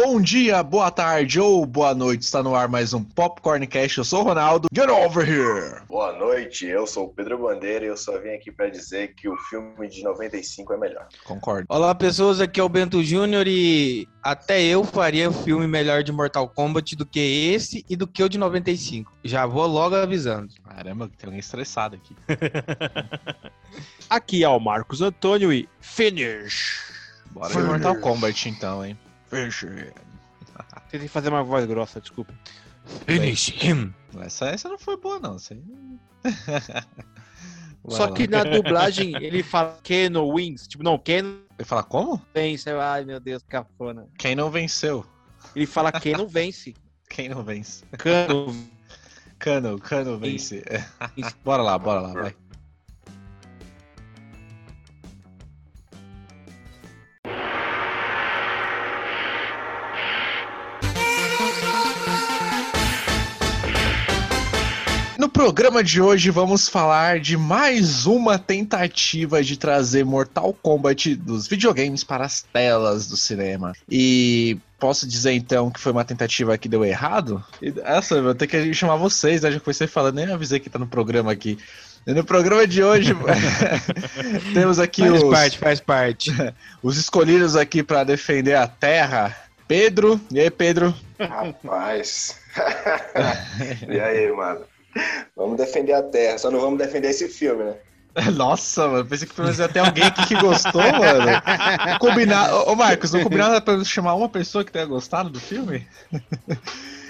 Bom dia, boa tarde ou boa noite. Está no ar mais um Popcorn Cast. Eu sou o Ronaldo. Get over here! Boa noite, eu sou o Pedro Bandeira e eu só vim aqui para dizer que o filme de 95 é melhor. Concordo. Olá, pessoas. Aqui é o Bento Júnior e até eu faria um filme melhor de Mortal Kombat do que esse e do que o de 95. Já vou logo avisando. Caramba, tem alguém estressado aqui. Aqui é o Marcos Antônio e Finish. Bora de Mortal Kombat então, hein? Finish. Tentei fazer uma voz grossa, desculpa. Finish him. Essa, essa não foi boa, não. Essa aí... Só lá. que na dublagem ele fala Keno Wings. Tipo, não, Keno Ele fala como? vence. Ai, meu Deus, que cafona. Quem não venceu? Ele fala Keno vence. Quem não vence? Cano. Cano, Cano vence. bora lá, bora lá, vai. Programa de hoje vamos falar de mais uma tentativa de trazer Mortal Kombat dos videogames para as telas do cinema. E posso dizer então que foi uma tentativa que deu errado? Essa, eu vou ter que chamar vocês, né? Já comecei falando, nem avisei que tá no programa aqui. E no programa de hoje temos aqui Faz os, parte, faz parte. os escolhidos aqui para defender a Terra. Pedro, e aí Pedro? Rapaz. e aí, mano? Vamos defender a Terra, só não vamos defender esse filme, né? Nossa, mano, pensei que pelo menos ia ter alguém aqui que gostou, mano. Combinar. Ô, Marcos, não combinava pra chamar uma pessoa que tenha gostado do filme?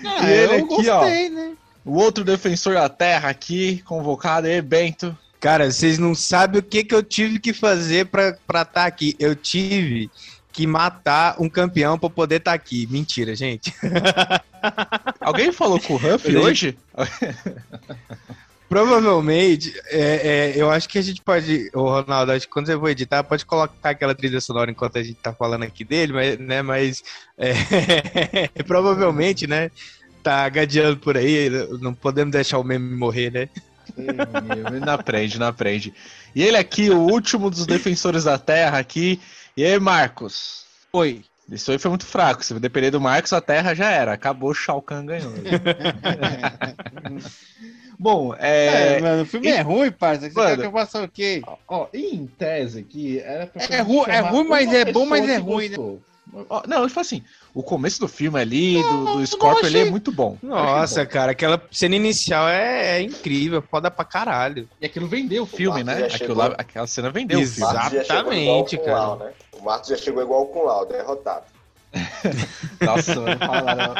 Ah, E ele eu aqui, ó. gostei, né? O outro defensor da Terra aqui, convocado, e Bento. Cara, vocês não sabem o que, que eu tive que fazer pra estar tá aqui. Eu tive que matar um campeão pra poder estar aqui. Mentira, gente. Alguém falou com o Huff hoje? Provavelmente, é, é, eu acho que a gente pode, o Ronaldo, acho que quando eu vou editar, pode colocar aquela trilha sonora enquanto a gente tá falando aqui dele, mas, né, mas é, provavelmente, né, tá gadeando por aí, não podemos deixar o meme morrer, né? Ele não aprende, não aprende. E ele aqui, o último dos defensores da Terra aqui. E aí, Marcos? Oi. Isso aí foi muito fraco. Se depender do Marcos, a Terra já era. Acabou, o Shao Kahn ganhou. Bom, É, é... mano, o filme e- é ruim, parça. Você Mano. quer que eu faça o quê? Ó, em tese aqui, era pra É ru- é ruim, mas é bom, mas é ruim, né? gostou. Ó, Não, eu falo assim, o começo do filme ali, do, Não, do não Scorpio ali é achei. muito bom. Nossa, bom. cara, aquela cena inicial é, é incrível, foda pra caralho. E aquilo vendeu o filme, Marcos né? Aquilo lá, aquela cena vendeu o filme. Exatamente, cara. Né? O Marcos já chegou igual com o Lau, derrotado. Nossa, mano, não fala nada, não.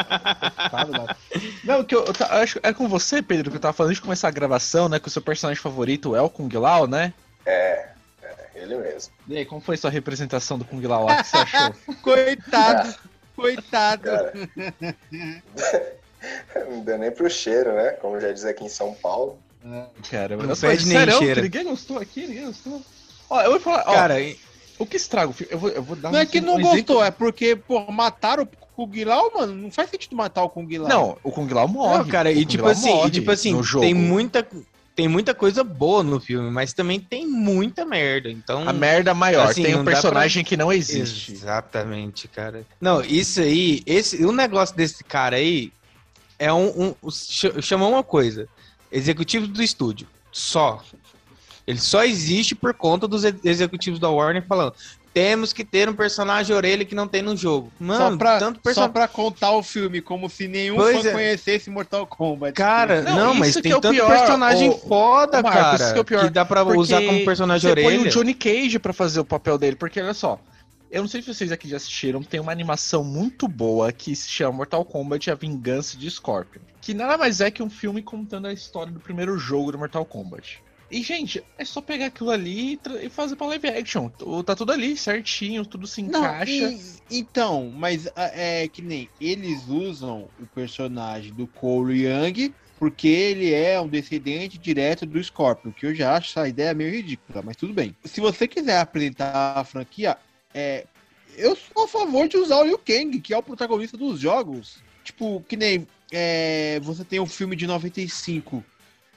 Fala nada. Não, que eu, eu eu acho é com você, Pedro, que eu tava falando antes de começar a gravação, né? Com o seu personagem favorito, o El Kung Lao, né? É, é, ele mesmo. E aí, como foi sua representação do Kung Lao lá? O que você achou? Coitado, coitado. Cara. Não deu nem pro cheiro, né? Como já diz aqui em São Paulo. Cara, Não fede nem sério, cheira. Ninguém gostou aqui, ninguém gostou. Ó, eu vou falar, ó, Cara, o que estraga o filme? Eu vou, eu vou dar Não é um- que não um gostou, exemplo- é porque, pô, mataram o Kung Lao, mano. Não faz sentido matar o Kung Lao. Não, o Kung Lao morre. Não, cara, O e tipo Lao assim, morre e tipo assim, tem muita tem muita coisa boa no filme, mas também tem muita merda. Então, A merda maior, Assim, tem um personagem que não existe. Exatamente, cara. Não, isso aí, esse, o negócio desse cara aí é um, um ch- chamou uma coisa, executivo do estúdio, só. Ele só existe por conta dos executivos da Warner falando, temos que ter um personagem orelha que não tem no jogo. Mano, só, pra, tanto só personagem. pra contar o filme, como se nenhum Pois fã é. conhecesse Mortal Kombat. Cara, Não, não, isso mas que tem é o tanto pior, personagem ô- foda, Marcos, cara, isso que é o pior, dá pra Porque usar como personagem você põe orelha. o Johnny Cage pra fazer o papel dele, porque olha só, eu não sei se vocês aqui já assistiram, tem uma animação muito boa que se chama Mortal Kombat A Vingança de Scorpion, que nada mais é que um filme contando a história do primeiro jogo do Mortal Kombat. E, gente, é só pegar aquilo ali e, fazer pra live action. Tá tudo ali, certinho, tudo se Não, encaixa. e- então, mas é que nem eles usam o personagem do Cole Young porque ele é um descendente direto do Scorpion, que eu já acho essa ideia meio ridícula, mas tudo bem. Se você quiser apresentar a franquia, é, eu sou a favor de usar o Liu Kang, que é o protagonista dos jogos. Tipo, que nem é, você tem um filme de 95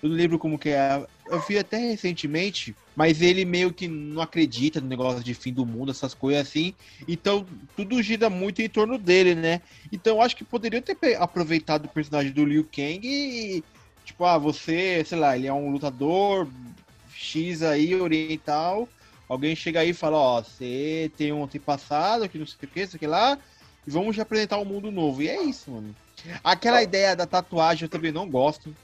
Eu não lembro como que é. Eu vi até recentemente, mas ele meio que não acredita no negócio de fim do mundo, essas coisas assim. Então, tudo gira muito em torno dele, né? Então, eu acho que poderia ter aproveitado o personagem do Liu Kang e, tipo, ah, você, sei lá, ele é um lutador X aí, oriental. Alguém chega aí e fala, ó, você tem um antepassado, que não sei o que, sei o que lá, e vamos apresentar um mundo novo. E é isso, mano. Aquela ideia da tatuagem eu também não gosto.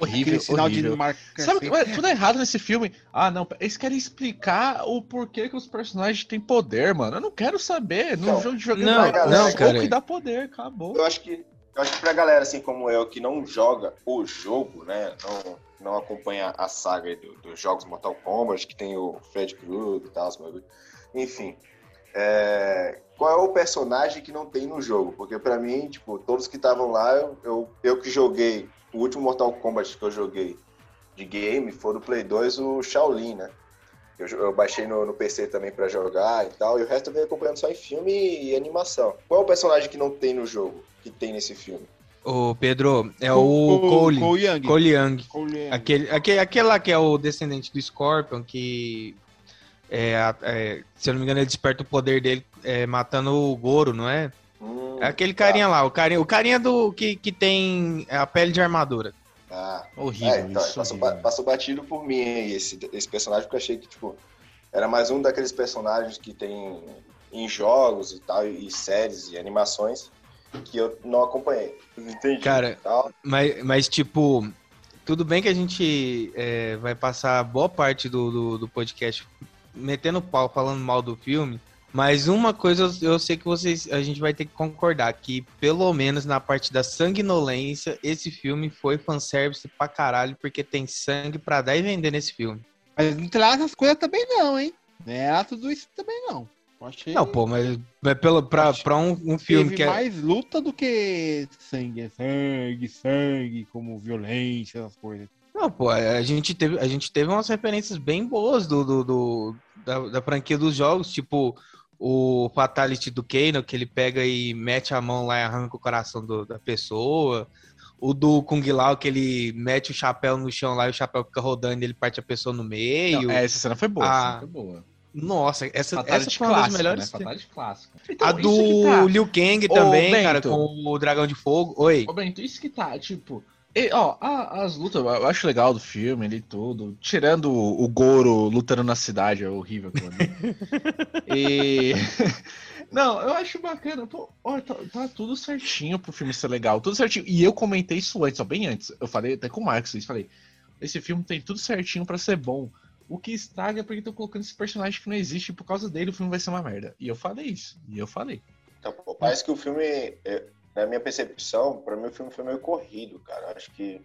Horrível, Aquele sinal horrível. de marca. Sabe o que mas tudo é errado nesse filme? Ah, não, eles querem explicar o porquê que os personagens têm poder, mano. Eu não quero saber. No Não. jogo de videogame Não, vai dar não, soco cara. e dá poder, acabou. Eu acho que eu acho que pra galera assim como eu que não joga o jogo, né, não, não acompanha a saga do- dos jogos Mortal Kombat, que tem o Fred Krueger e tal, os bagulho. enfim, é, qual é o personagem que não tem no jogo? Porque pra mim, tipo, todos que estavam lá, eu, eu, eu que joguei, o último Mortal Kombat que eu joguei de game foi do Play 2, o Shaolin, né? Eu, eu baixei no, no PC também pra jogar e tal, e o resto eu venho acompanhando só em filme e animação. Qual é o personagem que não tem no jogo, que tem nesse filme? Ô, Pedro, é o Cole. Cole Young. Cole Young. Cole Young. Aquele, aquele, aquele lá que é o descendente do Scorpion, que. É, é, se eu não me engano, ele desperta o poder dele é, matando o Goro, não é? É aquele carinha lá, o carinha, o carinha do que, que tem a pele de armadura. Ah, Horrível é, então, isso. passou, horrível. passou batido por mim esse, esse personagem, porque eu achei que, tipo, era mais um daqueles personagens que tem em jogos e tal, e séries e animações que eu não acompanhei. Entendi. Cara. Mas, mas tipo, tudo bem que a gente é, vai passar boa parte do, do, do podcast metendo pau, falando mal do filme. Mas uma coisa eu, sei que vocês, a gente vai ter que concordar, que pelo menos na parte da sanguinolência, esse filme foi fanservice pra caralho, porque tem sangue pra dar e vender nesse filme. Mas não lá essas coisas também não, hein? Não é tudo isso também não. Achei Não, pô, mas, mas pelo, pra, pra um, um filme teve que é... mais luta do que sangue. É sangue, sangue, como violência, essas coisas. Não, pô, a gente teve, a gente teve umas referências bem boas do, do, do- da, da franquia dos jogos, tipo o Fatality do Kano, que ele pega e mete a mão lá e arranca o coração do- da pessoa. O do Kung Lao, que ele mete o chapéu no chão lá e o chapéu fica rodando e ele parte a pessoa no meio. Não, essa cena foi boa. Ah, essa cena foi boa. Nossa, essa, essa foi uma das melhores. Né? Fatality. A Então, isso do tá- Liu Kang Ô, também, Bento. cara, com o Dragão de Fogo. Oi. Ô, Bento, isso que tá, tipo. E, ó, a- as lutas, eu acho legal do filme ali e tudo. Tirando o, o Goro lutando na cidade, é horrível aquilo e. Não, eu acho bacana. Pô, ó, tá, tá tudo certinho pro filme ser legal, tudo certinho. E eu comentei isso antes, ó, bem antes. Eu falei até com o Marcos, eu falei: esse filme tem tudo certinho pra ser bom. O que estraga é porque estão colocando esse personagem que não existe e por causa dele o filme vai ser uma merda. E eu falei isso. E eu falei. Então, pô, parece que o filme, é, na minha percepção, pra mim o filme foi meio corrido, cara. Acho que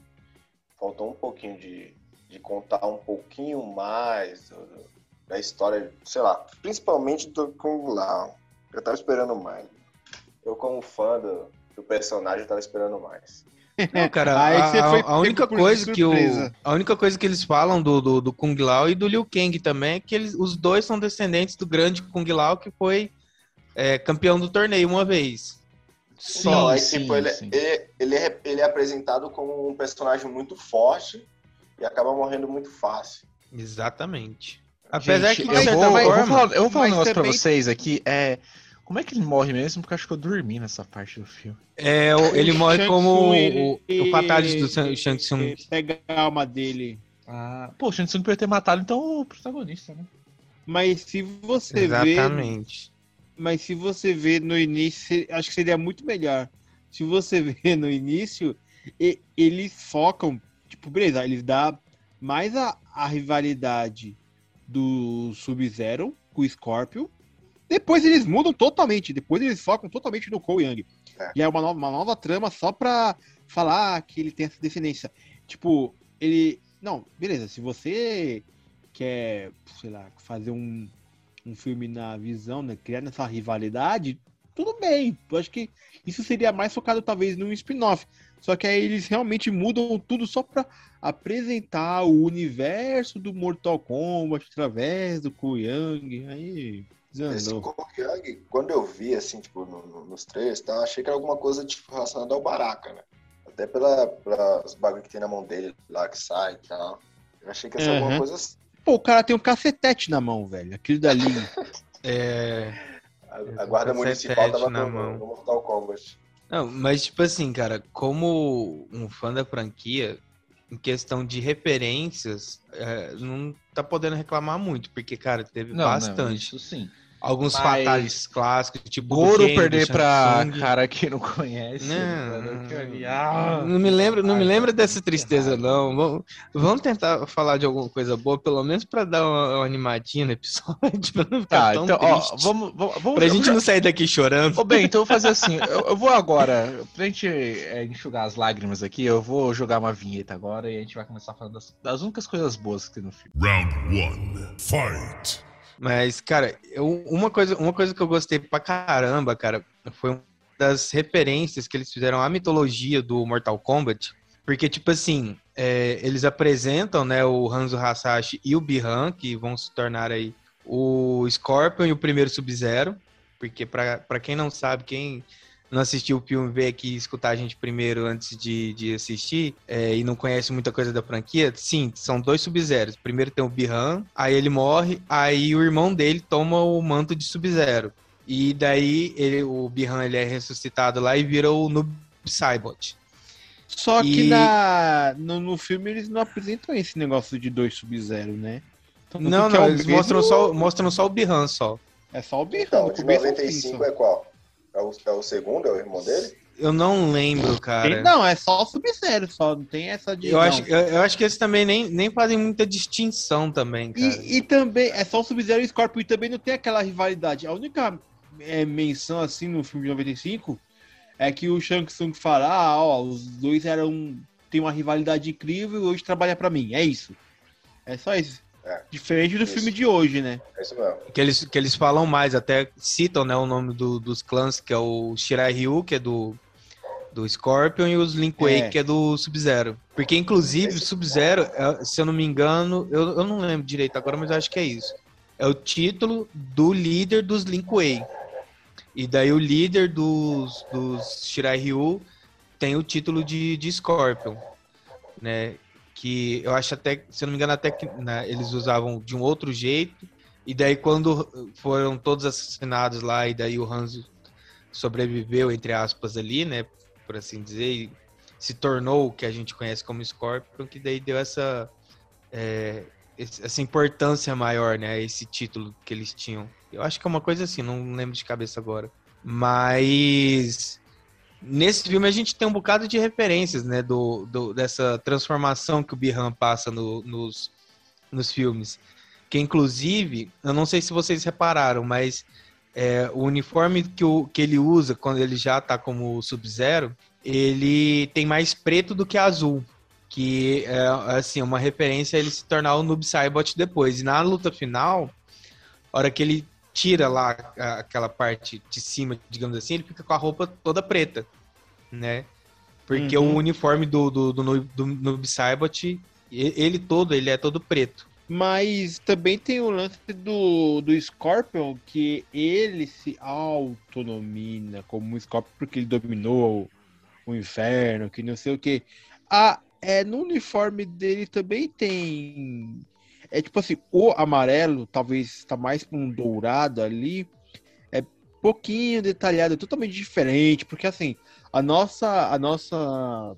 faltou um pouquinho de, de contar um pouquinho mais do- da história, sei lá, principalmente do Kung Lao. Eu tava esperando mais. Eu, como fã do, do personagem, tava esperando mais. Não, cara, a, a- única coisa que o a única coisa que eles falam do, do, do Kung Lao e do Liu Kang também é que eles, os dois são descendentes do grande Kung Lao que foi é, campeão do torneio uma vez. Sim, Não, aí, sim, tipo, ele, sim. ele, ele é, ele é apresentado como um personagem muito forte e acaba morrendo muito fácil. Exatamente. Apesar Gente, que eu, vou, eu vou forma, falar, eu vou falar um negócio pra também- vocês aqui. É. Como é que ele morre mesmo? Porque eu acho que eu dormi nessa parte do filme. é, o- ele morre como o, o do Shang Tsung. Ele Pega a alma dele. Ah, pô, o Shang Tsung podia ter matado então o protagonista, né? Mas se você vê. Exatamente. Mas se você vê no início, acho que seria muito melhor. Se você vê no início, e- eles focam, tipo, beleza, eles dão mais a, a rivalidade do Sub-Zero com o Scorpion. Depois eles mudam totalmente, depois eles focam totalmente no Cole Young. É. E é uma nova, uma nova trama só pra falar que ele tem essa descendência. Tipo, ele. Não, beleza, se você quer, sei lá, fazer um, um filme na visão, né? Criar essa rivalidade, tudo bem. Eu acho que isso seria mais focado talvez num spin-off. Só que aí eles realmente mudam tudo só pra apresentar o universo do Mortal Kombat através do Kuyang. Aí Esse desandou. Kong Yang, quando eu vi, assim, tipo, no- no- nos trailers, tá, achei que era alguma coisa tipo, relacionada ao Baraka, né? Até pela, pelas bagulho que tem na mão dele lá que sai e tal. Eu achei que ia ser alguma Uhum. coisa assim. Pô, o cara tem um cacetete na mão, velho. Aquilo dali. É. A, guarda municipal tava na no, mão. no Mortal Kombat. Não, mas tipo assim, cara, como um fã da franquia, em questão de referências, é, não tá podendo reclamar muito, porque, cara, teve Não, não, bastante. isso sim. Alguns Mas- fatales clássicos, tipo Goro perder Tsung. cara que não conhece. Não, ah, Não me lembra, não me Ai, lembra cara, dessa tristeza, não. Vamos, vamos tentar falar de alguma coisa boa, pelo menos pra dar uma, uma animadinha no episódio, pra não ficar Tá, tão então, ó, triste. vamos, vamos, vamos Pra gente não sair daqui chorando. Ô, bem, então eu vou fazer assim. Eu, eu vou agora, pra gente é, enxugar as lágrimas aqui, eu vou jogar uma vinheta agora e a gente vai começar falando das, das únicas coisas boas que tem no filme. Round one, fight. Mas, cara, eu- uma, coisa, uma coisa que eu gostei pra caramba, cara, foi uma das referências que eles fizeram à mitologia do Mortal Kombat. Porque, tipo assim, é, eles apresentam, né, o Hanzo Hasashi e o Bihan, que vão se tornar aí o Scorpion e o primeiro Sub-Zero. Porque, pra, pra quem não sabe, quem não assistiu o filme veio aqui escutar a gente primeiro antes de, de assistir é, e não conhece muita coisa da franquia, sim, são dois Sub-Zeros. Primeiro tem o Bihan, aí ele morre, aí o irmão dele toma o manto de Sub-Zero. E daí ele, o Bihan ele é ressuscitado lá e vira o Noob Saibot. Só que E- na, no, no filme eles não apresentam esse negócio de dois Sub-Zero, né? Então, Não, é não, o eles mesmo- mostram só, mostram só o Bihan só. É só o Birrão. Então, no de começo ao fim, 95 só. é qual? É o, é o segundo? É o irmão dele? Eu não lembro, cara. Tem- Não, é só o Sub-Zero, só. Não tem essa de. Eu não. acho, eu, eu acho que eles também nem, nem fazem muita distinção também, cara. E, e também, é só o Sub-Zero e o Scorpion, e também não tem aquela rivalidade. A única é, menção, assim, no filme de 95, é que o Shang Tsung fala, ah, ó, os dois eram, tem uma rivalidade incrível e hoje trabalha pra mim. É isso. É só isso. É. Diferente do Isso. filme de hoje, né? É isso mesmo. Que eles, que eles falam mais, até citam né, o nome do- dos clãs, que é o Shirai Ryu, que é do, do Scorpion, e os Lin Kuei, É. que é do Sub-Zero. Porque, inclusive, o Sub-Zero, é, se eu não me engano, eu, eu não lembro direito agora, mas eu acho que é isso. É o título do líder dos Lin Kuei. E daí o líder dos, dos Shirai Ryu tem o título de, de Scorpion, né? Que eu acho até, se eu não me engano, até que né, eles usavam de um outro jeito. E daí quando foram todos assassinados lá, e daí o Hanzo sobreviveu, entre aspas, ali, né? Por assim dizer, e se tornou o que a gente conhece como Scorpion, que daí deu essa, é, essa importância maior, né? Esse título que eles tinham. Eu acho que é uma coisa assim, não lembro de cabeça agora. Mas nesse filme a gente tem um bocado de referências, né? Do, do- dessa transformação que o Bihan passa no- nos, nos filmes. Que inclusive, eu não sei se vocês repararam, mas é, o uniforme que, o, que ele usa quando ele já tá como Sub-Zero, ele tem mais preto do que azul. Que é assim, uma referência a ele se tornar o Noob Saibot depois. E na luta final, a hora que ele tira lá aquela parte de cima, digamos assim, ele fica com a roupa toda preta, né? Porque Uhum. o uniforme do, do, do, Noob- do Noob Saibot, ele todo, ele é todo preto. Mas também tem o lance do, do Scorpion, que ele se autonomina como um Scorpion porque ele dominou o, o inferno, que não sei o que. Ah, é, no uniforme dele também tem. É tipo assim, o amarelo, talvez tá mais pra um dourado ali. É pouquinho detalhado, é totalmente diferente, porque assim, a nossa, a nossa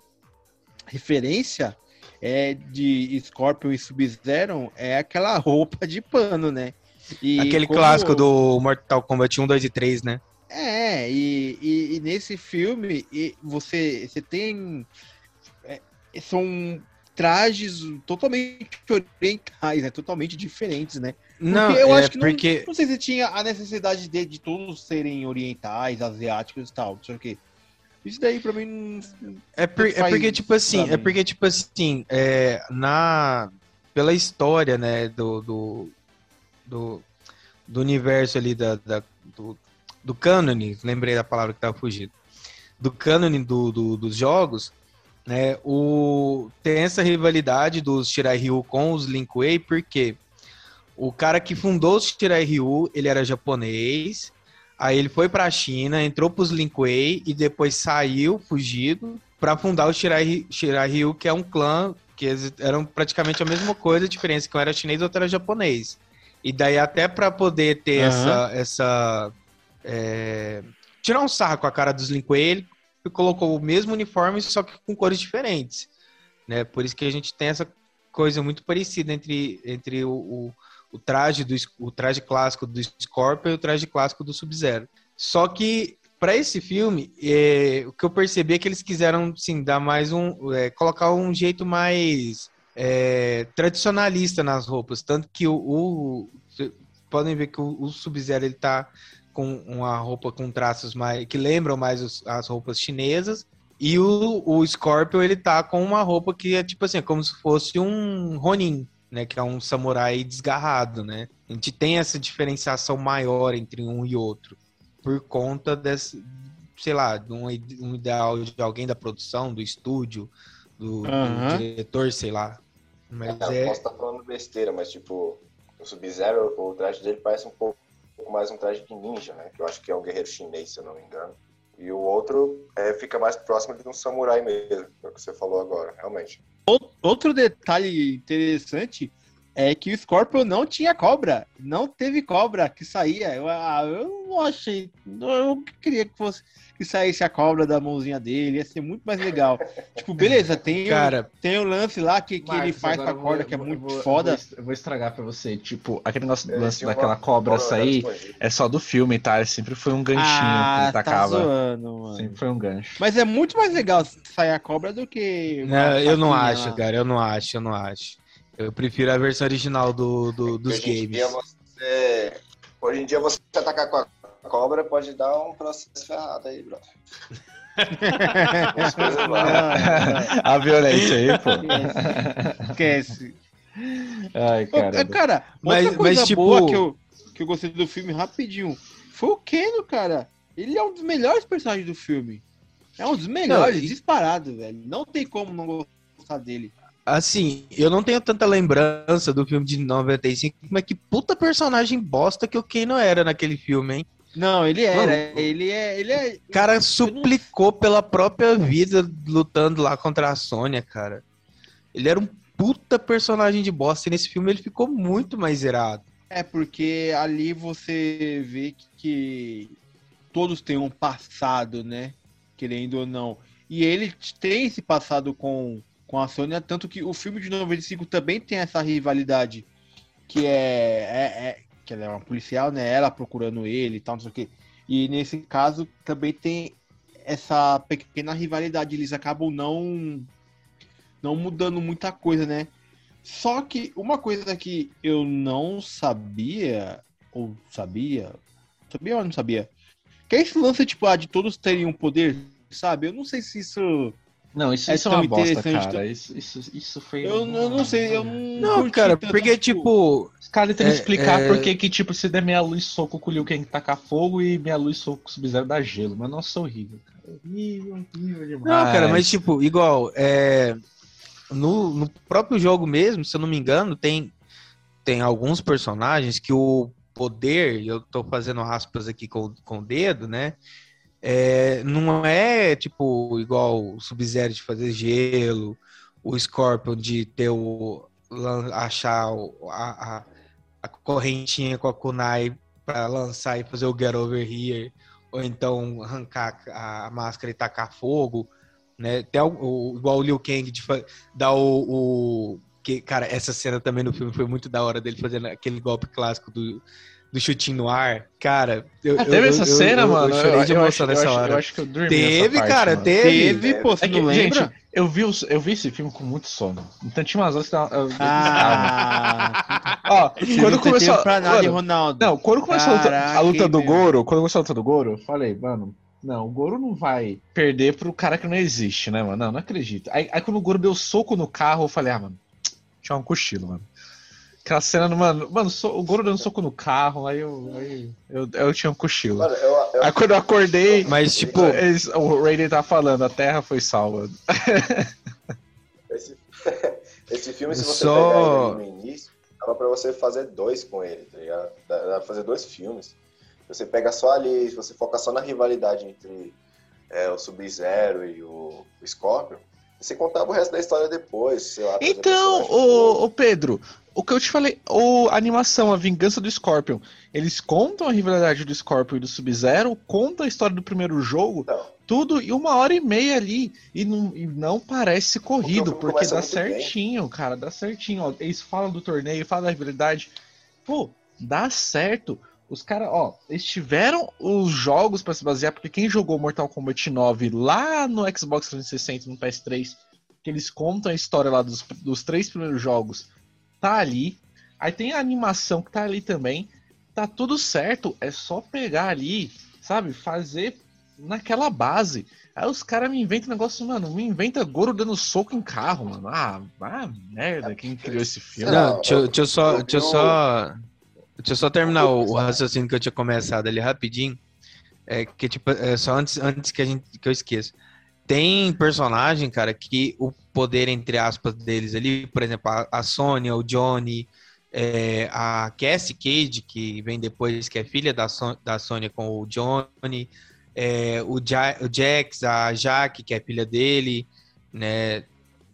referência é de Scorpion e Sub-Zero é aquela roupa de pano, né? E Aquele como- clássico do Mortal Kombat 1, 2 e 3, né? É, e, e- e nesse filme e você, você tem. é, são trajes totalmente orientais, né? Totalmente diferentes, né? Não, eu é acho que não- porque... Não sei se tinha a necessidade de, de todos serem orientais, asiáticos e tal, não sei o quê. Isso daí pra mim não. É, por- é porque, tipo assim, é porque, tipo assim, é, na, pela história, né, do, do, do, do universo ali, da, da- do, do cânone, lembrei da palavra que tava fugindo, do cânone do, do- dos jogos, né, o, tem essa rivalidade dos Shirai Ryu com os Lin Kuei, porque o cara que fundou os Shirai Ryu, ele era japonês, Aí ele foi pra China, entrou pros Lin Kuei e depois saiu, fugido, para fundar o Shirai, Shirai Ryu, que é um clã que eram praticamente a mesma coisa, a diferença é que um era chinês e outro era japonês. E daí até para poder ter Aham. essa essa é, tirar um sarro com a cara dos Lin Coelho, colocou o mesmo uniforme só que com cores diferentes, né? Por isso que a gente tem essa coisa muito parecida entre, entre o, o, o traje do o traje clássico do Scorpion e o traje clássico do Sub-Zero. Só que para esse filme, é, o que eu percebi é que eles quiseram sim dar mais um, é, colocar um jeito mais é, tradicionalista nas roupas, tanto que o, o- podem ver que o, o Sub-Zero ele tá com uma roupa com traços mais que lembram mais os- as roupas chinesas e o, o Scorpion ele tá com uma roupa que é tipo assim, é como se fosse um Ronin, né, que é um samurai desgarrado, né? A gente tem essa diferenciação maior entre um e outro por conta desse, sei lá, de um, um ideal de alguém da produção, do estúdio, do, do Aham. diretor, sei lá. Mas Eu é, posso estar falando besteira, mas tipo, o Sub-Zero, o traje dele parece um pouco mais um traje de ninja, né? Que eu acho que é um guerreiro chinês, se eu não me engano. E o outro é, fica mais próximo de um samurai mesmo, é o que você falou agora, realmente. Outro detalhe interessante é que o Scorpion não tinha cobra. Não teve cobra que saía. Eu, ah, eu não achei. Eu queria que fosse que saísse a cobra da mãozinha dele. Ia ser muito mais legal. tipo, beleza, tem, o, cara, tem o lance lá que, que ele Marcos, faz com a corda vou- que é muito vou- foda. Eu vou, estragar pra você. Tipo, aquele negócio Ele lance daquela cobra sair é só do filme, tá? Sempre foi um ganchinho que ah, ele tá tacava. zoando, mano. Sempre foi um gancho. Mas é muito mais legal sair a cobra do que. não, eu não acho, lá. cara, eu não acho, eu não acho. Eu prefiro a versão original do, do- dos Hoje em games. dia você- Hoje em dia você atacar com a cobra pode dar um processo ferrado aí, bro. A violência aí, pô. Esquece. Ai, é, cara. cara, Mas- outra coisa mas, tipo- boa que eu, que eu gostei do filme rapidinho foi o Keno, cara. Ele é um dos melhores personagens do filme. É um dos melhores, Não, e- disparado, velho. Não tem como não gostar dele. Assim, eu não tenho tanta lembrança do filme de 95, mas que puta personagem bosta que o Kano era naquele filme, hein? Não, ele era. Ele é. Ele é. O cara suplicou pela própria vida lutando lá contra a Sônia, cara. Ele era um puta personagem de bosta e nesse filme ele ficou muito mais zerado. É porque ali você vê que, que todos têm um passado, né? Querendo ou não. E ele tem esse passado com, com a Sônia, tanto que o filme de 95 também tem essa rivalidade. Que é, é, é- que ela é uma policial, né? Ela procurando ele e tal, não sei o quê. E nesse caso também tem essa pequena rivalidade. Eles acabam não não mudando muita coisa, né? Só que uma coisa que eu não sabia, ou sabia, sabia ou não sabia, que é esse lance, tipo, ah, de todos terem um poder, sabe? Eu não sei se isso. Não, isso, É isso é uma bosta, cara. Isso, isso, isso foi. Eu, eu não sei, eu não. Não, cara, tanto, porque, tipo, Os caras tentam É, explicar é- por que que, tipo, se der meia luz soco com o Liu Kang tacar fogo e meia luz soco com o Sub-Zero dá gelo. Mas nossa, horrível, cara. Horrível, horrível demais. Não, cara, mas tipo, igual, é, no, no próprio jogo mesmo, se eu não me engano, tem, tem alguns personagens que o poder, e eu tô fazendo aspas aqui com, com o dedo, né? É, não é tipo igual o Sub-Zero de fazer gelo, o Scorpion de ter o achar a, a, a correntinha com a kunai pra lançar e fazer o get over here ou então arrancar a máscara e tacar fogo, né? Tem o, o- igual o Liu Kang de dar o, o- que cara, essa cena também no filme foi muito da hora dele fazendo aquele golpe clássico do, do chutinho no ar. Cara, eu, Ah, teve eu- essa eu- cena, eu- mano? Eu chorei de emoção nessa eu acho- hora. Eu acho que eu dormi Teve, parte, cara, mano. teve. Teve, pô, você É que, não gente, lembra? eu vi, os- eu vi esse filme com muito sono. Então tinha umas horas que eu Ah, Ó, quando começou. pra nada, mano, Ronaldo. não, quando começou a luta, a Caraca, luta do meu. Goro, quando começou a luta do Goro, eu falei, mano, não, o Goro não vai perder pro cara que não existe, né, mano? Não, não acredito. Aí, aí quando o Goro deu soco no carro, eu falei, ah, mano, tinha um cochilo, mano. Aquela cena, do- mano, mano, so- o Goro dando soco no carro, aí eu, aí eu, eu tinha um cochilo. Mano, eu, eu, Aí quando eu acordei, Mas, tipo, eles- o Raiden tá falando, a Terra foi salva. esse, esse filme, se você Só- pegar ele no início, dava pra você fazer dois com ele, tá ligado? Dá, dá pra fazer dois filmes. Você pega só ali, você foca só na rivalidade entre é, o Sub-Zero e o, o Scorpion, você contava o resto da história depois, sei lá. Então, novo. ô Pedro, o que eu te falei, o, a animação, a vingança do Scorpion, eles contam a rivalidade do Scorpion e do Sub-Zero, contam a história do primeiro jogo, Não. tudo em uma hora e meia ali. E não, e não parece corrido, porque começa dá muito bem. certinho, cara, dá certinho. Ó, eles falam do torneio, falam da rivalidade. Pô, dá certo. Os caras, ó, eles tiveram os jogos pra se basear, porque quem jogou Mortal Kombat 9 lá no Xbox 360, no PS3, que eles contam a história lá dos, dos três primeiros jogos, tá ali. Aí tem a animação que tá ali também. Tá tudo certo, é só pegar ali, sabe? Fazer naquela base. Aí os caras me inventam negócio, mano, me inventa Goro dando soco em carro, mano. Ah, ah merda, quem criou esse filme? Não, deixa, deixa eu só, deixa eu só, deixa eu só terminar o, o raciocínio que eu tinha começado ali rapidinho. É que tipo, é só antes, antes que a gente que eu esqueça. Tem personagem, cara, que o poder entre aspas deles ali, por exemplo, a, a Sônia, o Johnny, é, a Cassie Cage, que vem depois, que é filha da, Son da Sônia com o Johnny, é, o, ja o Jax, a Jaque, que é filha dele, né?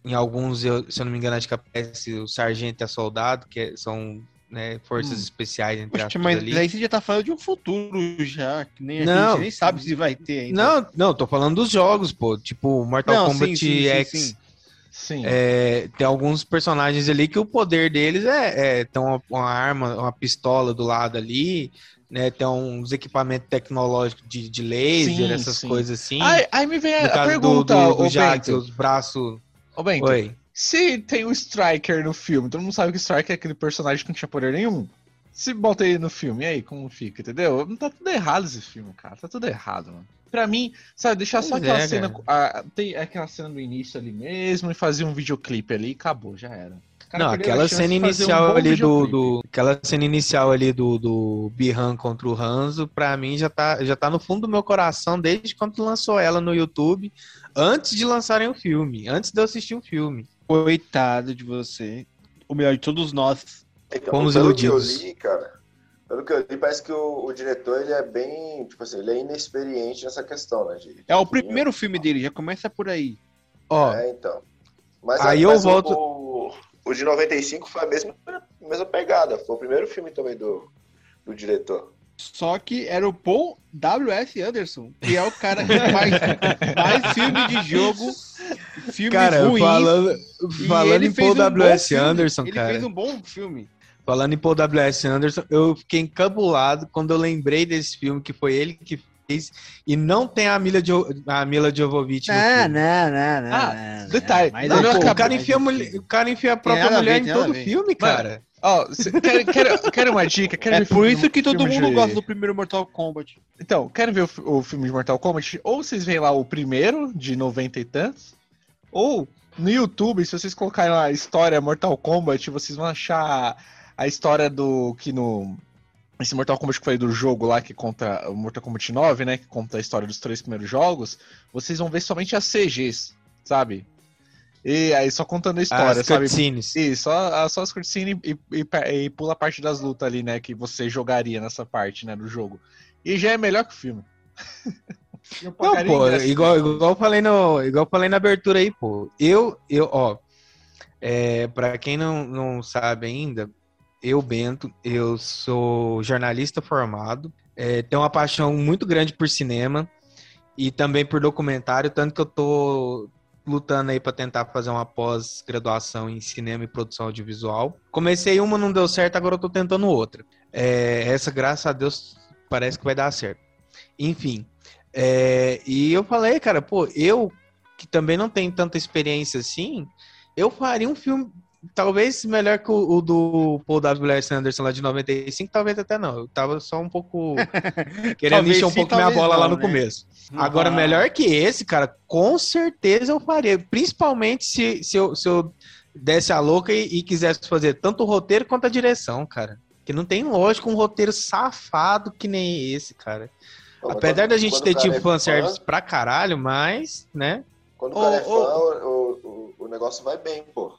Em alguns, eu- se eu não me engano, acho que aparece o sargento e a soldado, que é- são né, forças Hum. especiais, entre Poxa, mas ali. aí você já tá falando de um futuro já, que nem a Não. gente nem sabe se vai ter ainda. Não, não, tô falando dos jogos, pô. Tipo, Mortal Não, Kombat sim, sim, X. sim. Sim. É, tem alguns personagens ali que o poder deles é, é ter uma, uma arma, uma pistola do lado ali, né? Tem uns equipamentos tecnológicos de, de laser, Sim, essas sim. coisas assim. Aí, aí me vem no a, a caso pergunta, do, do, do Jax, Bento. os braços. Ô Bento, Oi. Se tem o Striker no filme, todo mundo sabe que o Striker é aquele personagem que não tinha poder nenhum. Se bota ele no filme, e aí, como fica, entendeu? Tá tudo errado esse filme, cara. Tá tudo errado, mano. Pra mim, sabe, deixar só Pois aquela é, cena. a- tem aquela cena do início ali mesmo e fazer um videoclipe ali e acabou, já era. Cara Não, aquela cena um inicial bom ali do, do. Aquela cena inicial ali do, do Bihan contra o Hanzo, pra mim já tá, já tá no fundo do meu coração desde quando lançou ela no YouTube, antes de lançarem o filme, antes de eu assistir o filme. Coitado de você. O melhor de todos nós. Então, Fomos pelo que iludidos. eu li, cara, pelo que eu li, parece que o, o diretor ele é bem, tipo assim, ele é inexperiente nessa questão, né? de- É o de- primeiro filme dele, já começa por aí. Ó, É, então. Mas, Aí mas eu o- volto- O, o de 95 foi a mesma, a mesma pegada. Foi o primeiro filme também do, do diretor. Só que era o Paul W.S. Anderson, que é o cara que faz mais filme de jogo, filmes cara, ruins. falando, falando ele em Paul um W.S. filme. Anderson, Ele cara. fez um bom filme. Falando em Paul W.S. Anderson, eu fiquei encabulado quando eu lembrei desse filme que foi ele que fez e não tem a Mila, jo a Mila Jovovich no filme. não, não, Ah, detalhe, não, é não, bom, Pô, o, cara enfia mulher- o cara enfia a própria mulher em todo ver. filme, cara. Ó, cê- quer, quer, quer uma dica? Quer É por filme- isso que todo filme mundo de- gosta do primeiro Mortal Kombat. Então, querem ver o, o filme de Mortal Kombat? Ou vocês veem lá o primeiro, de 90 e tantos, ou no YouTube, se vocês colocarem lá a história Mortal Kombat, vocês vão achar a história do que no. Esse Mortal Kombat que foi do jogo lá, que conta o Mortal Kombat 9, né? Que conta a história dos três primeiros jogos, vocês vão ver somente as CGs, sabe? E aí só contando a história, As sabe? cutscenes. Isso, só, só as cutscenes e, e, e pula a parte das lutas ali, né? Que você jogaria nessa parte, né? Do jogo. E já é melhor que o filme. Não, pô, igual, igual, eu falei no, igual eu falei na abertura aí, pô. Eu, eu ó, é, pra quem não, não sabe ainda, eu, Bento, eu sou jornalista formado, é, tenho uma paixão muito grande por cinema e também por documentário, tanto que eu tô lutando aí pra tentar fazer uma pós-graduação em cinema e produção audiovisual. Comecei uma, não deu certo, agora eu tô tentando outra. É, essa, graças a Deus, parece que vai dar certo. Enfim, é, e eu falei, cara, pô, eu que também não tenho tanta experiência assim, eu faria um filme talvez melhor que o, o do Paul W.S. Anderson lá de 95, talvez até não. Eu tava só um pouco querendo encher um sim, pouco minha bola lá não, no né? começo. Agora, Ah. melhor que esse, cara, com certeza eu faria. Principalmente se, se, eu, se eu desse a louca e, e quisesse fazer tanto o roteiro quanto a direção, cara. Que não tem lógica um roteiro safado que nem esse, cara. Apesar quando- da gente ter o cara tido é fanservice fã- pra caralho, mas, né? Quando o cara é fã, o, o, o negócio vai bem, pô.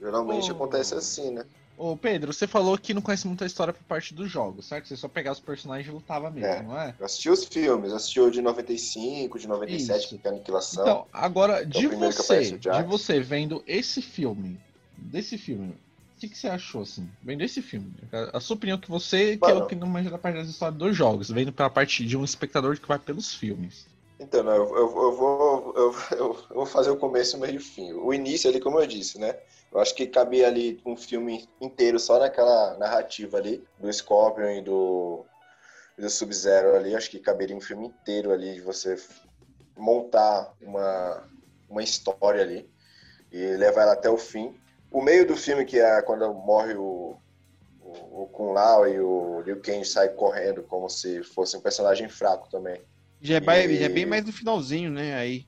Geralmente acontece assim, né? Ô Pedro, você falou que não conhece muita história por parte dos jogos, certo? Você só pegava os personagens e lutava mesmo, É. não é? Eu assisti os filmes, assisti o de 95, de 97, Isso. que é a Aniquilação. Então, agora, de o primeiro que você, de você vendo esse filme, desse filme, que, que você achou, assim? Vendo esse filme, a, a sua opinião que você, que é Mano. o que não manja da parte das histórias dos jogos, vendo pela parte de um espectador que vai pelos filmes. Então, não, eu, eu- eu vou, eu, eu vou fazer o começo, o meio e o fim. O início ali, como eu disse, né? Eu acho que cabia ali um filme inteiro só naquela narrativa ali, do Scorpion e do, do Sub-Zero ali. Acho que caberia um filme inteiro ali de você montar uma, uma história ali e levar ela até o fim. O meio do filme, que é quando morre o, o, o Kun Lao e o Liu Kang sai correndo como se fosse um personagem fraco também. Já é, E- já é bem mais no finalzinho, né? Aí.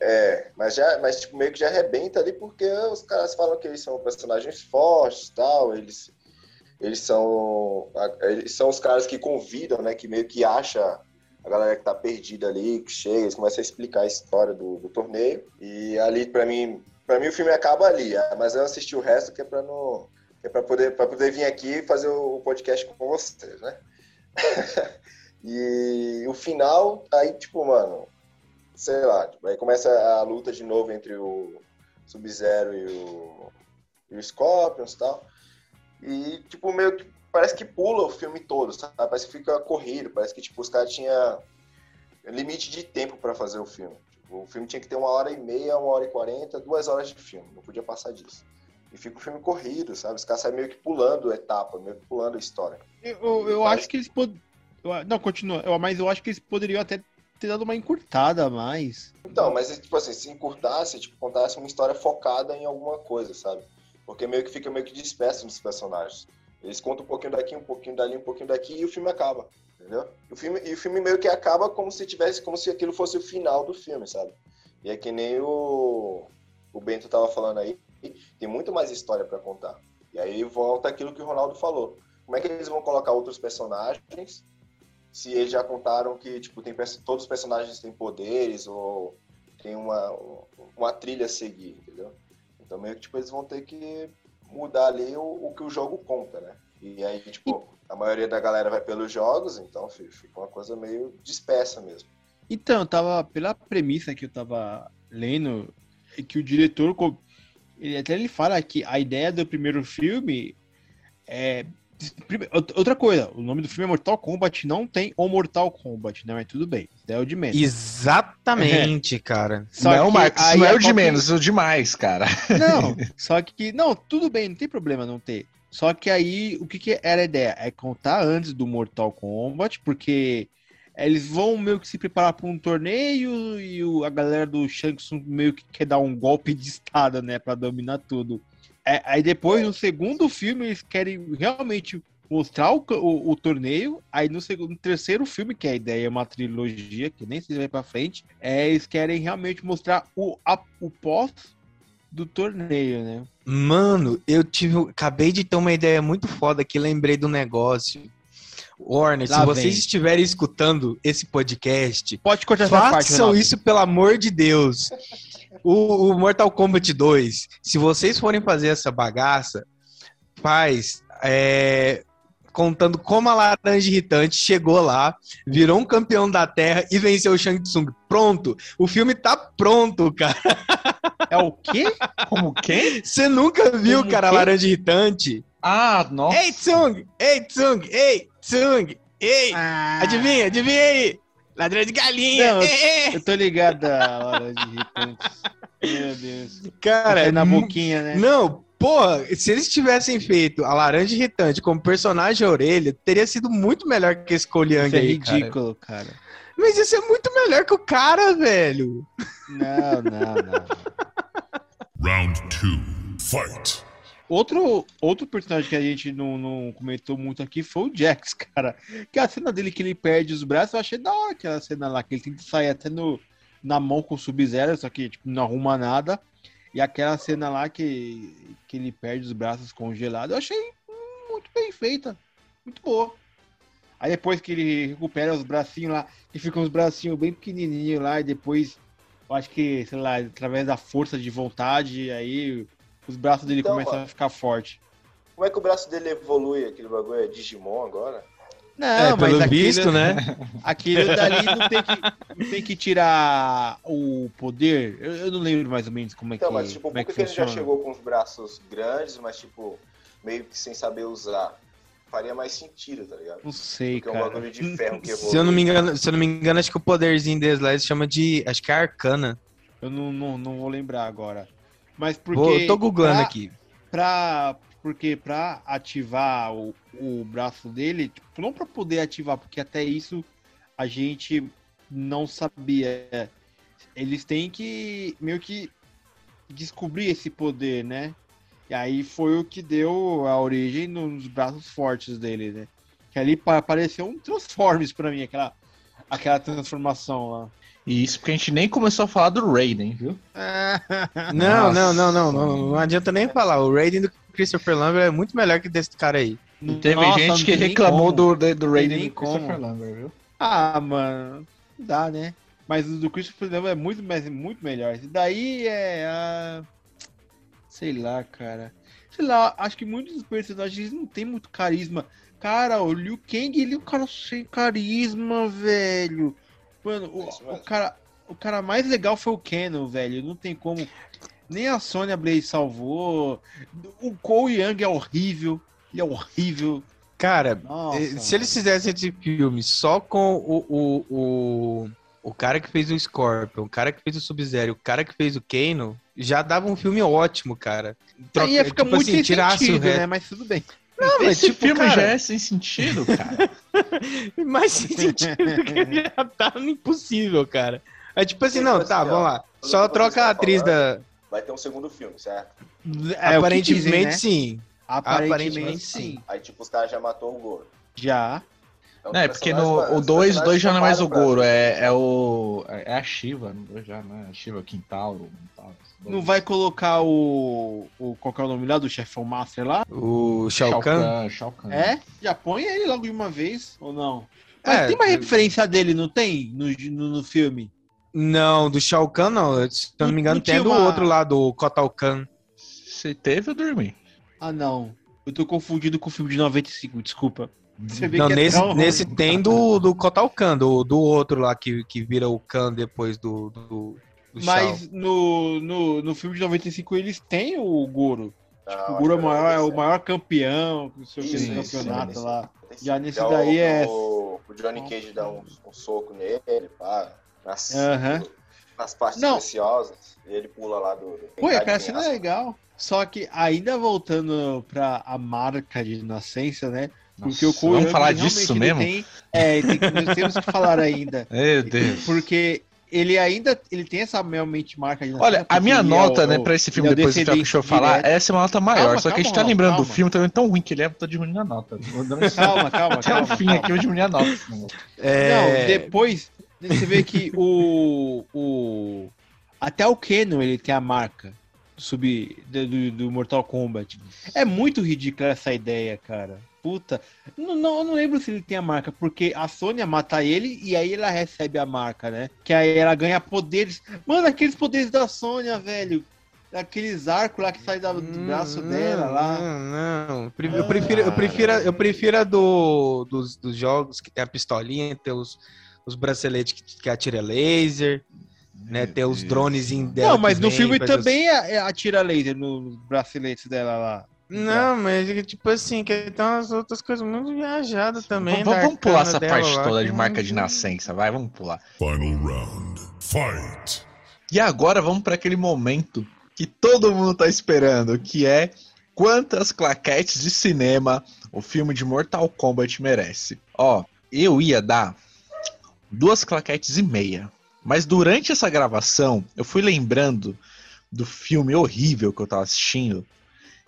É, mas já, mas tipo, meio que já arrebenta ali porque os caras falam que eles são personagens fortes, tal, eles eles são eles são os caras que convidam, né, que meio que acha a galera que tá perdida ali, que chega, eles começam a explicar a história do, do torneio e ali pra mim, para mim o filme acaba ali, ah, mas eu assisti o resto que é para não é para poder para poder vir aqui e fazer o podcast com vocês, né? e o final aí tipo, mano, sei lá, tipo, aí começa a luta de novo entre o Sub-Zero e o, e o Scorpions e tal. E, tipo, meio que parece que pula o filme todo, sabe? Parece que fica corrido, parece que, tipo, os caras tinham limite de tempo pra fazer o filme. O filme tinha que ter uma hora e meia, uma hora e quarenta, duas horas de filme, não podia passar disso. E fica o filme corrido, sabe? Os caras saem meio que pulando etapa, meio que pulando a história. Eu, eu acho que eles pod... eu- Não, continua. Mas eu acho que eles poderiam até ter dado uma encurtada a mais. Então, mas tipo assim, se encurtasse, tipo, contasse uma história focada em alguma coisa, sabe? Porque meio que fica meio que disperso nos personagens. Eles contam um pouquinho daqui, um pouquinho dali, um pouquinho daqui e o filme acaba, entendeu? O filme, e o filme meio que acaba como se tivesse, como se aquilo fosse o final do filme, sabe? E é que nem o, o Bento tava falando aí, tem muito mais história pra contar. E aí volta aquilo que o Ronaldo falou. Como é que eles vão colocar outros personagens se eles já contaram que tipo tem todos os personagens têm poderes ou tem uma, uma trilha a seguir, entendeu? Então meio que tipo eles vão ter que mudar ali o, o que o jogo conta, né? E aí tipo a maioria da galera vai pelos jogos, então fi- fica uma coisa meio dispersa mesmo. Então, eu tava, pela premissa que eu tava lendo, é que o diretor, ele até ele fala que a ideia do primeiro filme é. Outra- coisa, o nome do filme é Mortal Kombat, não tem o Mortal Kombat, né? Mas tudo bem, é o de menos. Exatamente, cara. Só não, que Marcos, aí não é o de que- menos, é o demais, cara. Não, só que. Não, tudo bem, não tem problema não ter. Só que aí, o que, que era a ideia? É contar antes do Mortal Kombat, porque eles vão meio que se preparar para um torneio e o- a galera do Shang Tsung meio que quer dar um golpe de estado, né, para dominar tudo. É, aí depois, no segundo filme, eles querem realmente mostrar o, o- o torneio. Aí no, segundo, no terceiro filme, que a ideia é uma trilogia, que nem se vai para frente, é, eles querem realmente mostrar o, a- o pós do torneio, né? Mano, eu tive. Acabei de ter uma ideia muito foda que lembrei do negócio. Warner, Lá se vocês vem. estiverem escutando esse podcast, Pode cortar parte, façam Renato. isso pelo amor de Deus. O, o Mortal Kombat 2, se vocês forem fazer essa bagaça, faz é, contando como a laranja irritante chegou lá, virou um campeão da Terra e venceu o Shang Tsung. Pronto, o filme tá pronto, cara. É o quê? Como quem? Você nunca viu, Como cara, a quê? laranja irritante? Ah, nossa. Ei, Tsung! Ei, Tsung! Ei, Tsung! Ei! Adivinha, adivinha aí! Ladrão de galinha! Não. Eu tô ligado a hora de irritante. Meu Deus. Cara, na mu- boquinha, né? Não, porra, se eles tivessem feito a laranja irritante como personagem orelha, teria sido muito melhor que esse Coliang Isso é aí, cara. ridículo, cara. Mas ia ser muito melhor que o cara, velho. Não, não, não. Round two. Fight. Outro, outro personagem que a gente não, não comentou muito aqui foi o Jax, cara. Que a cena dele que ele perde os braços, eu achei da hora aquela cena lá, que ele tenta sair até no, na mão com o Sub-Zero, só que tipo, não arruma nada. E aquela cena lá que, que ele perde os braços congelados, eu achei muito bem feita. Muito boa. Aí depois que ele recupera os bracinhos lá, que ficam os bracinhos bem pequenininhos lá, e depois, eu acho que, sei lá, através da força de vontade, aí os braços dele Então, começam mano. a ficar forte. Como é que o braço dele evolui? Aquele bagulho é Digimon agora? Não, É, mas pelo aquilo, visto, né? aquilo dali não tem, que, não tem que tirar o poder. Eu, eu não lembro mais ou menos como é Então, que, mas tipo, como por é que, que ele já chegou com os braços grandes, mas tipo, meio que sem saber usar? Faria mais sentido, tá ligado? Não sei, Porque é um cara. bagulho de ferro que evolui. Se eu não me engano, se eu não me engano, acho que o poderzinho deles lá eles chamam de. Acho que é arcana. Eu não, não, não vou lembrar agora. Mas porque. Vou, eu tô googlando pra- aqui. pra porque pra ativar o, o braço dele, tipo, não pra poder ativar, porque até isso a gente não sabia. Eles têm que meio que descobrir esse poder, né? E aí foi o que deu a origem nos braços fortes dele, né? Que ali pa- pareceu um Transformers pra mim, aquela, aquela transformação lá. E isso porque a gente nem começou a falar do Raiden, viu? Não, não, não, não, não. Não adianta nem falar. O rating do Christopher Lambert é muito melhor que desse cara aí. E teve Nossa, gente que reclamou como. do, do, Raiden do Christopher. Lambert, viu? Ah, mano, dá, né? Mas o do Christopher Nolan é muito, mais, muito melhor. Esse daí é. ah, sei lá, cara. Sei lá, acho que muitos dos personagens não tem muito carisma. Cara, o Liu Kang, ele é um cara sem carisma, velho. Mano, o, o cara, o cara mais legal foi o Canon, velho. Não tem como. Nem a Sonya Blade salvou. O Cole Young é horrível. Ele é horrível. Cara, Nossa, eh, se eles fizessem esse filme só com o, o, o, o cara que fez o Scorpion, o cara que fez o Sub-Zero, o cara que fez o Kano, já dava um filme ótimo, cara. Troca- Aí ia ficar tipo muito assim, sentido, né? Mas tudo bem. Não, mas, Esse tipo, filme cara, já é sem sentido, cara. mais sem sentido que já tá impossível, cara. É tipo assim, não, tá, vamos lá. Só troca a atriz da. Vai ter um segundo filme, certo? É, Aparentemente dizem, né? sim. Aparentemente, Aparentemente, sim. sim. Aí, tipo, os caras já matou o Goro. Já. Então, É, os porque no o os 2, o personagens 2 já não é mais o Goro, é, é o. É a Shiva, no dois já, né? A Shiva Quintauro. tal, esse Não dois. vai colocar o, o. Qual que é o nome lá do chefão Master lá? O Shao Kahn. Shao Kahn. É? Já põe ele logo de uma vez, ou não? Mas É, tem uma eu- referência dele, não tem? No, no, no filme? Não, do Shao Kahn não. Se eu não me engano, Não tem do uma- outro lá, do Kotal Kahn. Se teve, eu dormi. Ah, não. Eu tô confundido com o filme de 95, desculpa. Não, é nesse, tão- nesse tem do, do Kotal Kahn, do, do outro lá que, que vira o Kahn depois do, do, do. Mas no, no, no filme de 95 eles têm o Goro. Não, o Goro é o acho que maior, é o não, maior campeão, não sei o Isso, isso, campeonato isso. lá. Tem Já nesse Já daí o, é- O, o Johnny Cage dá um, um soco nele, pá. Nas, Aham. nas partes Não. preciosas. E ele pula lá do. do Pô, aquela cena é legal. Só que ainda voltando pra a marca de nascença, né? Porque Nossa, o Cole vamos Young, falar disso mesmo? Tem, é, tem, nós temos que falar ainda. Meu Deus. Porque ele ainda ele tem essa realmente marca de. Olha, a minha é nota, o- né, pra esse filme, ele é depois do que o show descendente falar, direto. essa é uma nota maior. Calma, só que a gente calma, tá lembrando do calma. filme também tão ruim que ele é, tô diminuindo a nota. Calma, calma, Até o calma. fim calma. aqui eu diminui a nota. É, Não, depois você vê que o, o até o Keno ele tem a marca sub do, do- do Mortal Kombat. É muito ridícula essa ideia, cara. Puta, não, não, eu não lembro se ele tem a marca, porque a Sônia mata ele e aí ela recebe a marca, né? Que aí ela ganha poderes. Mano, aqueles poderes da Sônia, velho. Aqueles arcos lá que sai do braço Hum, dela lá. Não, não. Eu prefiro, eu prefiro, eu prefiro a do, dos, dos jogos que tem a pistolinha, tem os, os braceletes que, que atira laser, né? Tem os drones dela. Não, mas no filme também é atira laser nos braceletes dela lá. Não, mas é que, tipo assim, que tem umas outras coisas muito viajadas também. Vamos, da vamos pular essa parte lá, toda de marca de nascença, vai, vamos pular. Final round. Fight. E agora vamos para aquele momento que todo mundo tá esperando, que é quantas claquetes de cinema o filme de Mortal Kombat merece. Ó, eu ia dar duas claquetes e meia, mas durante essa gravação eu fui lembrando do filme horrível que eu tava assistindo.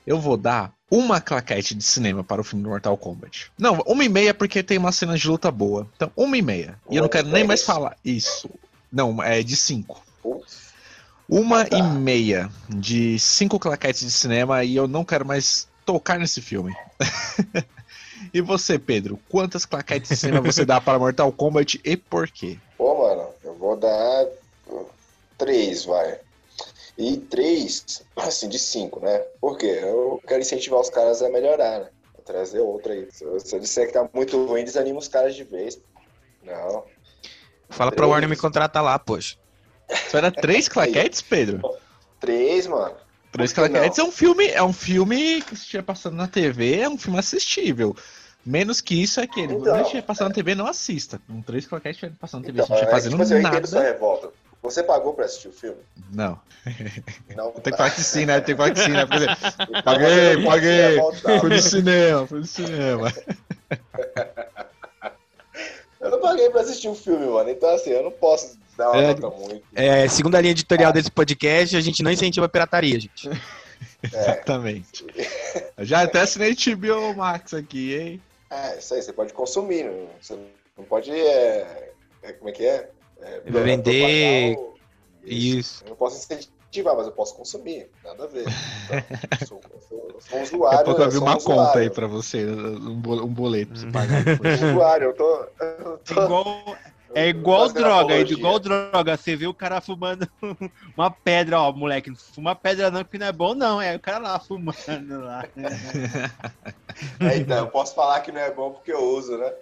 Eu vou dar uma claquete de cinema para o filme do Mortal Kombat. Não, uma e meia porque tem uma cena de luta boa. Então, uma e meia. E eu não quero nem mais falar. Isso. Não, é de cinco. Uma Tá. e meia de cinco claquetes de cinema e eu não quero mais tocar nesse filme. e você, Pedro, quantas claquetes de cinema você dá para Mortal Kombat e por quê? Pô, mano, eu vou dar três, vai. E três, assim, de cinco, né? Por quê? Eu quero incentivar os caras a melhorar, né? Vou trazer outra aí. Se eu, se disser que tá muito ruim, desanima os caras de vez. Não. Fala pra Warner me contratar lá, poxa. Isso era três claquetes, Pedro? Três, mano. Três claquetes é um filme, é um filme que se estiver passando na TV, é um filme assistível. Menos que isso é aquele. Então. Quando estiver passando na TV, não assista. Com três claquetes estiver passando na TV, Então, se não estiver é, fazendo tipo assim, eu entendo sua nada. revolta. Você pagou pra assistir o filme? Não. Não. Tem que falar que sim, né? Tem que falar que sim, né? Então, Paguei, paguei. se revoltar. Fui no cinema, fui no cinema. Eu não paguei pra assistir o filme, mano. Então, assim, eu não posso dar uma É, nota muito. É, segundo a linha editorial desse podcast, a gente não incentiva a pirataria, gente. Exatamente. Eu já até assinei HBO Max aqui, hein? É, isso aí, você pode consumir. Não, você não pode. É, é, como é que é? É, Vender. propagar o- Isso. Eu não posso incentivar, mas eu posso consumir. Nada a ver. Então, eu sou, eu sou, eu sou um Daqui usuário. a pouco eu sou uma um conta aí usuário. pra você, um bo- boleto pra você pagar usuário, eu tô. Eu É tô igual, é igual droga, é igual droga. Você vê o cara fumando uma pedra, ó, moleque, não fuma pedra não, que não é bom não. É o cara lá fumando lá. É, então, eu posso falar que não é bom porque eu uso, né?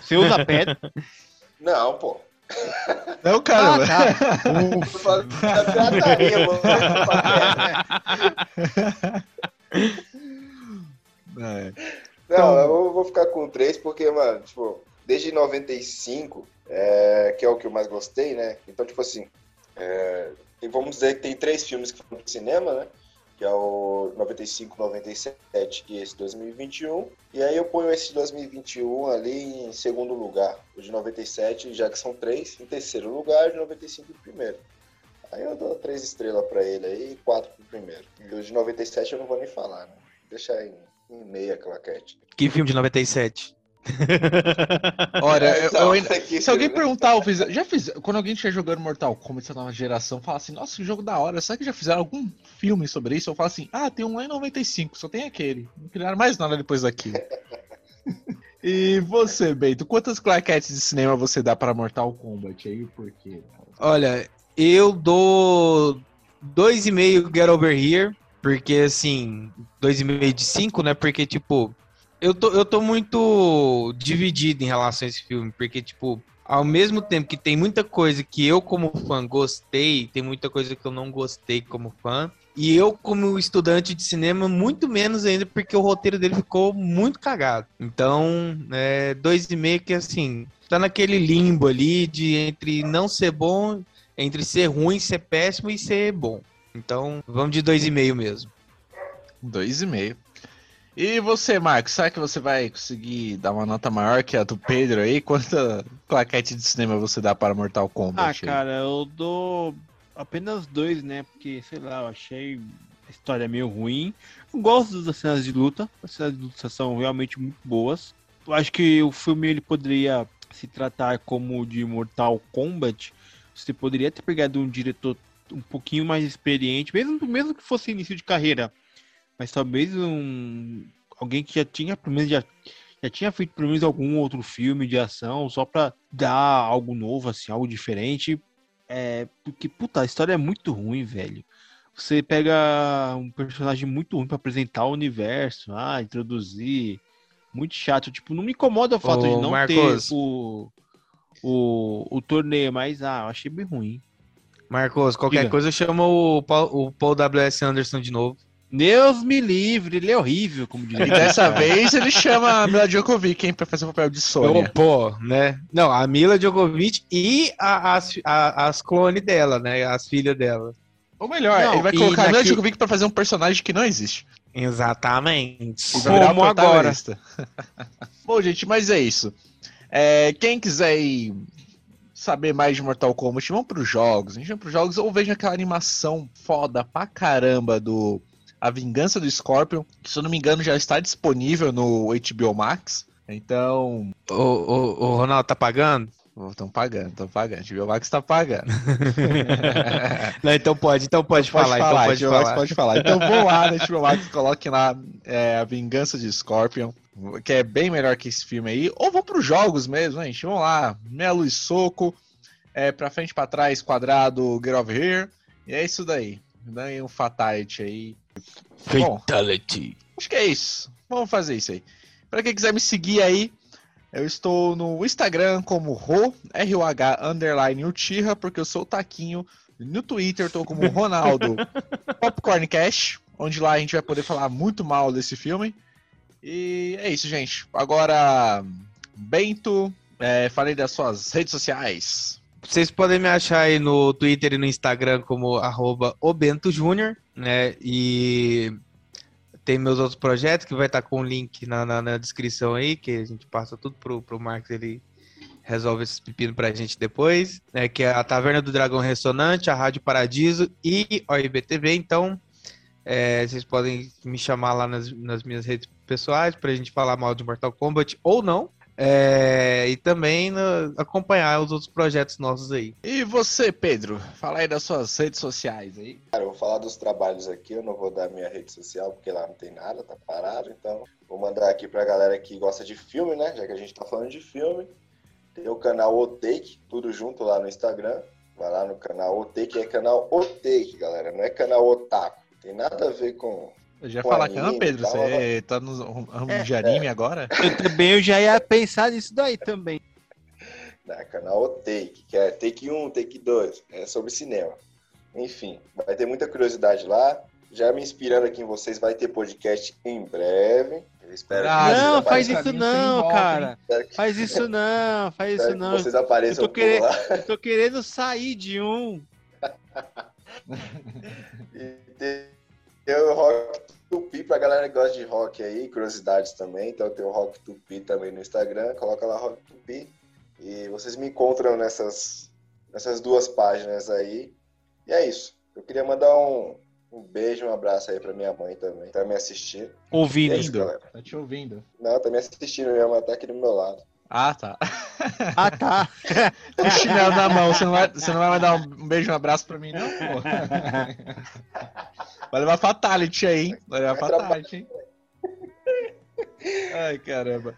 Você usa pedra? Não, pô. Não, caramba. Ah, tá. Da pirataria, mano. É. Não, Então- eu vou- ficar com três porque, mano, tipo, desde 95, é, que é o que eu mais gostei, né? Então, tipo assim, é, e vamos dizer que tem três filmes que foram pro cinema, né? Que é o 95, 97 e esse 2021. E aí eu ponho esse 2021 ali em segundo lugar. O de 97, já que são três, em terceiro lugar, de 95 em primeiro. Aí eu dou três estrelas pra ele aí e quatro pro primeiro. E o de 97 eu não vou nem falar, né? Deixa em, em meia claquete. Que filme de 97? Olha, É, eu- então, eu aqui, se alguém né? perguntar, eu fiz, já fiz, quando alguém estiver jogando Mortal Kombat essa nova geração, fala assim, nossa, que jogo da hora, será que já fizeram algum filme sobre isso? Eu falo assim, ah, tem um lá em 95, só tem aquele. Não criaram mais nada depois daquilo. e você, Beito, quantas claquetes de cinema você dá para Mortal Kombat aí? Por quê? Olha, eu dou 2,5 Get Over Here, porque assim, 2,5 de 5, né? Porque, tipo, eu tô, eu tô muito dividido em relação a esse filme, porque, tipo, ao mesmo tempo que tem muita coisa que eu, como fã, gostei, tem muita coisa que eu não gostei como fã. E eu, como estudante de cinema, muito menos ainda, porque o roteiro dele ficou muito cagado. Então, é, 2,5 que assim, tá naquele limbo ali de entre não ser bom, entre ser ruim, ser péssimo e ser bom. Então, vamos de 2,5 mesmo. Dois e meio. E você, Marcos, será que você vai conseguir dar uma nota maior que a do Pedro aí? Quanta claquete de cinema você dá para Mortal Ah, Kombat? aí? cara, eu dou apenas dois, né? Porque, sei lá, eu achei a história meio ruim. Eu gosto das cenas de luta. As cenas de luta são realmente muito boas. Eu acho que o filme ele poderia se tratar como de Mortal Kombat. Você poderia ter pegado um diretor um pouquinho mais experiente, mesmo, mesmo que fosse início de carreira. Mas talvez um alguém que já tinha, pelo menos, já, já tinha feito pelo menos algum outro filme de ação, só pra dar algo novo, assim, algo diferente. É, porque, puta, a história é muito ruim, velho. Você pega um personagem muito ruim pra apresentar o universo, ah, introduzir. Muito chato. Tipo, não me incomoda o fato Ô, de não Marcos. ter o, o, o torneio, mas ah, eu achei bem ruim. Marcos, qualquer Diga. coisa chama o Paul, o Paul W.S. Anderson de novo. Deus me livre, ele é horrível, como E diria. dessa vez ele chama a Mila Djokovic, hein, pra fazer o papel de Sônia. Pô, né? Não, a Mila Djokovic e a- as, a- as clones dela, né? As filhas dela. Ou melhor, Não, ele vai e colocar a Mila daqui- Djokovic pra fazer um personagem que não existe. Exatamente. E vai virar o Como agora? Bom, gente, mas é isso. É, quem quiser ir saber mais de Mortal Kombat, vão pros jogos. A gente vai pros jogos ou veja aquela animação foda pra caramba do A Vingança do Scorpion, que se eu não me engano já está disponível no HBO Max. Então, O, o, o Ronaldo tá pagando? estão pagando, estão pagando. HBO Max tá pagando. Não, então pode, então pode, falar, então pode HBO Max falar. pode falar. Então vão lá no HBO Max, coloquem lá é, A Vingança de Scorpion, que é bem melhor que esse filme aí. Ou vão pros jogos mesmo, gente. Vão lá, Melo e Soco. é pra frente, pra trás, quadrado, get over here. E é isso daí. Daí um fatality aí. Bom, Fatality. acho que é isso. Vamos fazer isso aí. Pra quem quiser me seguir aí, eu estou no Instagram como Ro, R-O-H, underline Uchiha, porque eu sou o Taquinho. No Twitter eu tô como Ronaldo Popcorn Cash, onde lá a gente vai poder falar muito mal desse filme. E é isso, gente. Agora, Bento, é, falei das suas redes sociais. Vocês podem me achar aí no Twitter e no Instagram como arroba obentojúnior, né? E tem meus outros projetos que vai estar com o link na, na, na descrição aí, que a gente passa tudo pro, pro Marcos, ele resolve esses pepinos pra gente depois, né? Que é a Taverna do Dragão Ressonante, a Rádio Paradiso e a IBTV. Então, é, vocês podem me chamar lá nas, nas minhas redes pessoais pra gente falar mal de Mortal Kombat ou não. É, e também no- acompanhar os outros projetos nossos aí. E você, Pedro? Fala aí das suas redes sociais aí. Cara, eu vou falar dos trabalhos aqui, eu não vou dar minha rede social, porque lá não tem nada, tá parado, então vou mandar aqui pra galera que gosta de filme, né? Já que a gente tá falando de filme. Tem o canal Otake, tudo junto lá no Instagram. Vai lá no canal Otake, é canal Otake, galera, não é canal Otaku. Tem nada a ver com. Eu já ia falar que, ah, Pedro, tal, você tá no ramo É, de anime agora? Eu também eu já ia pensar nisso daí também. né, canal Otake, que é Take 1, Take 2, é sobre cinema. Enfim, vai ter muita curiosidade lá. Já me inspirando aqui em vocês, vai ter podcast em breve. Eu espero Ah, que vocês não, faz isso não, cara. que- Faz isso não, faz isso que não. vocês apareçam Eu tô querendo- lá. Eu tô querendo sair de um. E tem tem o Rock Tupi pra galera que gosta de rock aí, curiosidades também. Então tem o Rock Tupi também no Instagram, coloca lá Rock Tupi. E vocês me encontram nessas, nessas duas páginas aí. E é isso. Eu queria mandar um, um beijo, um abraço aí pra minha mãe também, tá me assistindo. Ouvindo. é isso. Tá te ouvindo. Não, tá me assistindo, minha mãe tá aqui do meu lado. Ah, tá. Ah, tá. Com o chinelo na mão, você não vai, você não vai mandar um beijo, um abraço pra mim, não, pô. Vai levar fatality aí, hein? Vai levar fatality, hein? Ai, caramba.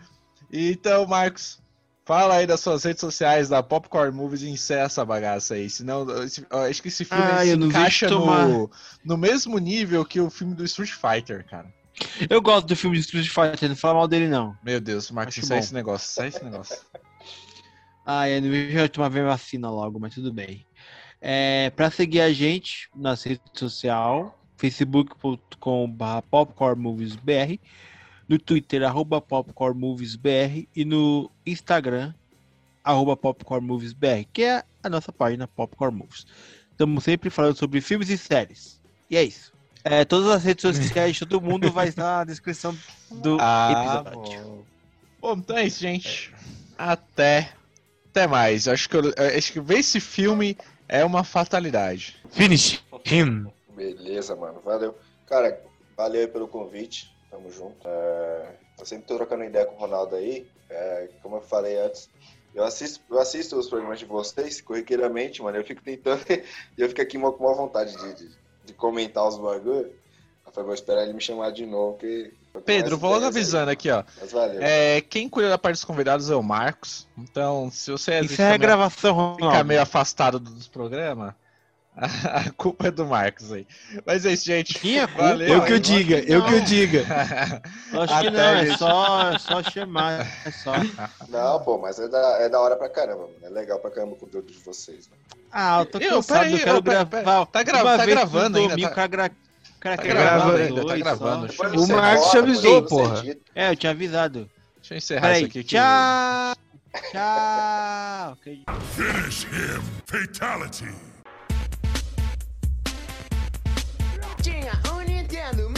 Então, Marcos, fala aí das suas redes sociais da Popcorn Movies e encerra essa bagaça aí. Senão, esse- eu acho que esse filme Ah, se eu não vi encaixa tomar. no, no mesmo nível que o filme do Street Fighter, cara. Eu gosto do filme de Street Fighter, não fala mal dele não. Meu Deus, Marcos, Acho sai bom. esse negócio, sai esse negócio. Ah, eu não vejo tomar minha vacina logo, mas tudo bem. É, pra seguir a gente nas redes sociais, facebook.com.br popcornmoviesbr, no Twitter, arroba popcornmoviesbr e no Instagram, arroba popcornmoviesbr, que é a nossa página Popcorn Movies. Estamos sempre falando sobre filmes e séries. E é isso. É, todas as redes sociais de todo mundo vai estar na descrição do Ah, episódio. bom. Bom, então é isso, gente. Até. Até mais. Acho que, eu, eu acho que ver esse filme é uma fatalidade. Finish him. Beleza, mano. Valeu. Cara, valeu aí pelo convite. Tamo junto. É, eu sempre tô trocando ideia com o Ronaldo aí. É, como eu falei antes, eu assisto, eu assisto os programas de vocês corriqueiramente, mano. Eu fico tentando. E eu fico aqui com uma vontade de, de, de comentar os bagulho. Eu falei, vou esperar ele me chamar de novo. Pedro, vou logo aí, avisando mano. aqui, ó. Mas valeu. É, quem cuida da parte dos convidados é o Marcos. Então, se você Isso é a fica gravação, fica Ronaldo. meio afastado dos programas, a culpa é do Marcos aí. Mas é isso, gente. Minha culpa? Valeu. Eu que eu diga, eu que eu diga. Acho que não, é só, é só chamar. É só. Não, pô, mas é da, é da hora pra caramba, mano. É legal pra caramba o conteúdo de vocês. Mano. Ah, eu tô Eu, cansado, eu quero gravar. tá tá gravando ainda, domingo, tá- o cara, gra- o cara Tá quer gravando ainda, tá gravando. O Marcos te avisou, porra. É, eu tinha avisado. Deixa eu encerrar Peraí, isso aqui. tchau! Tchau! Finish him. Fatality. Um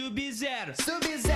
Sub-Zero. Sub-Zero.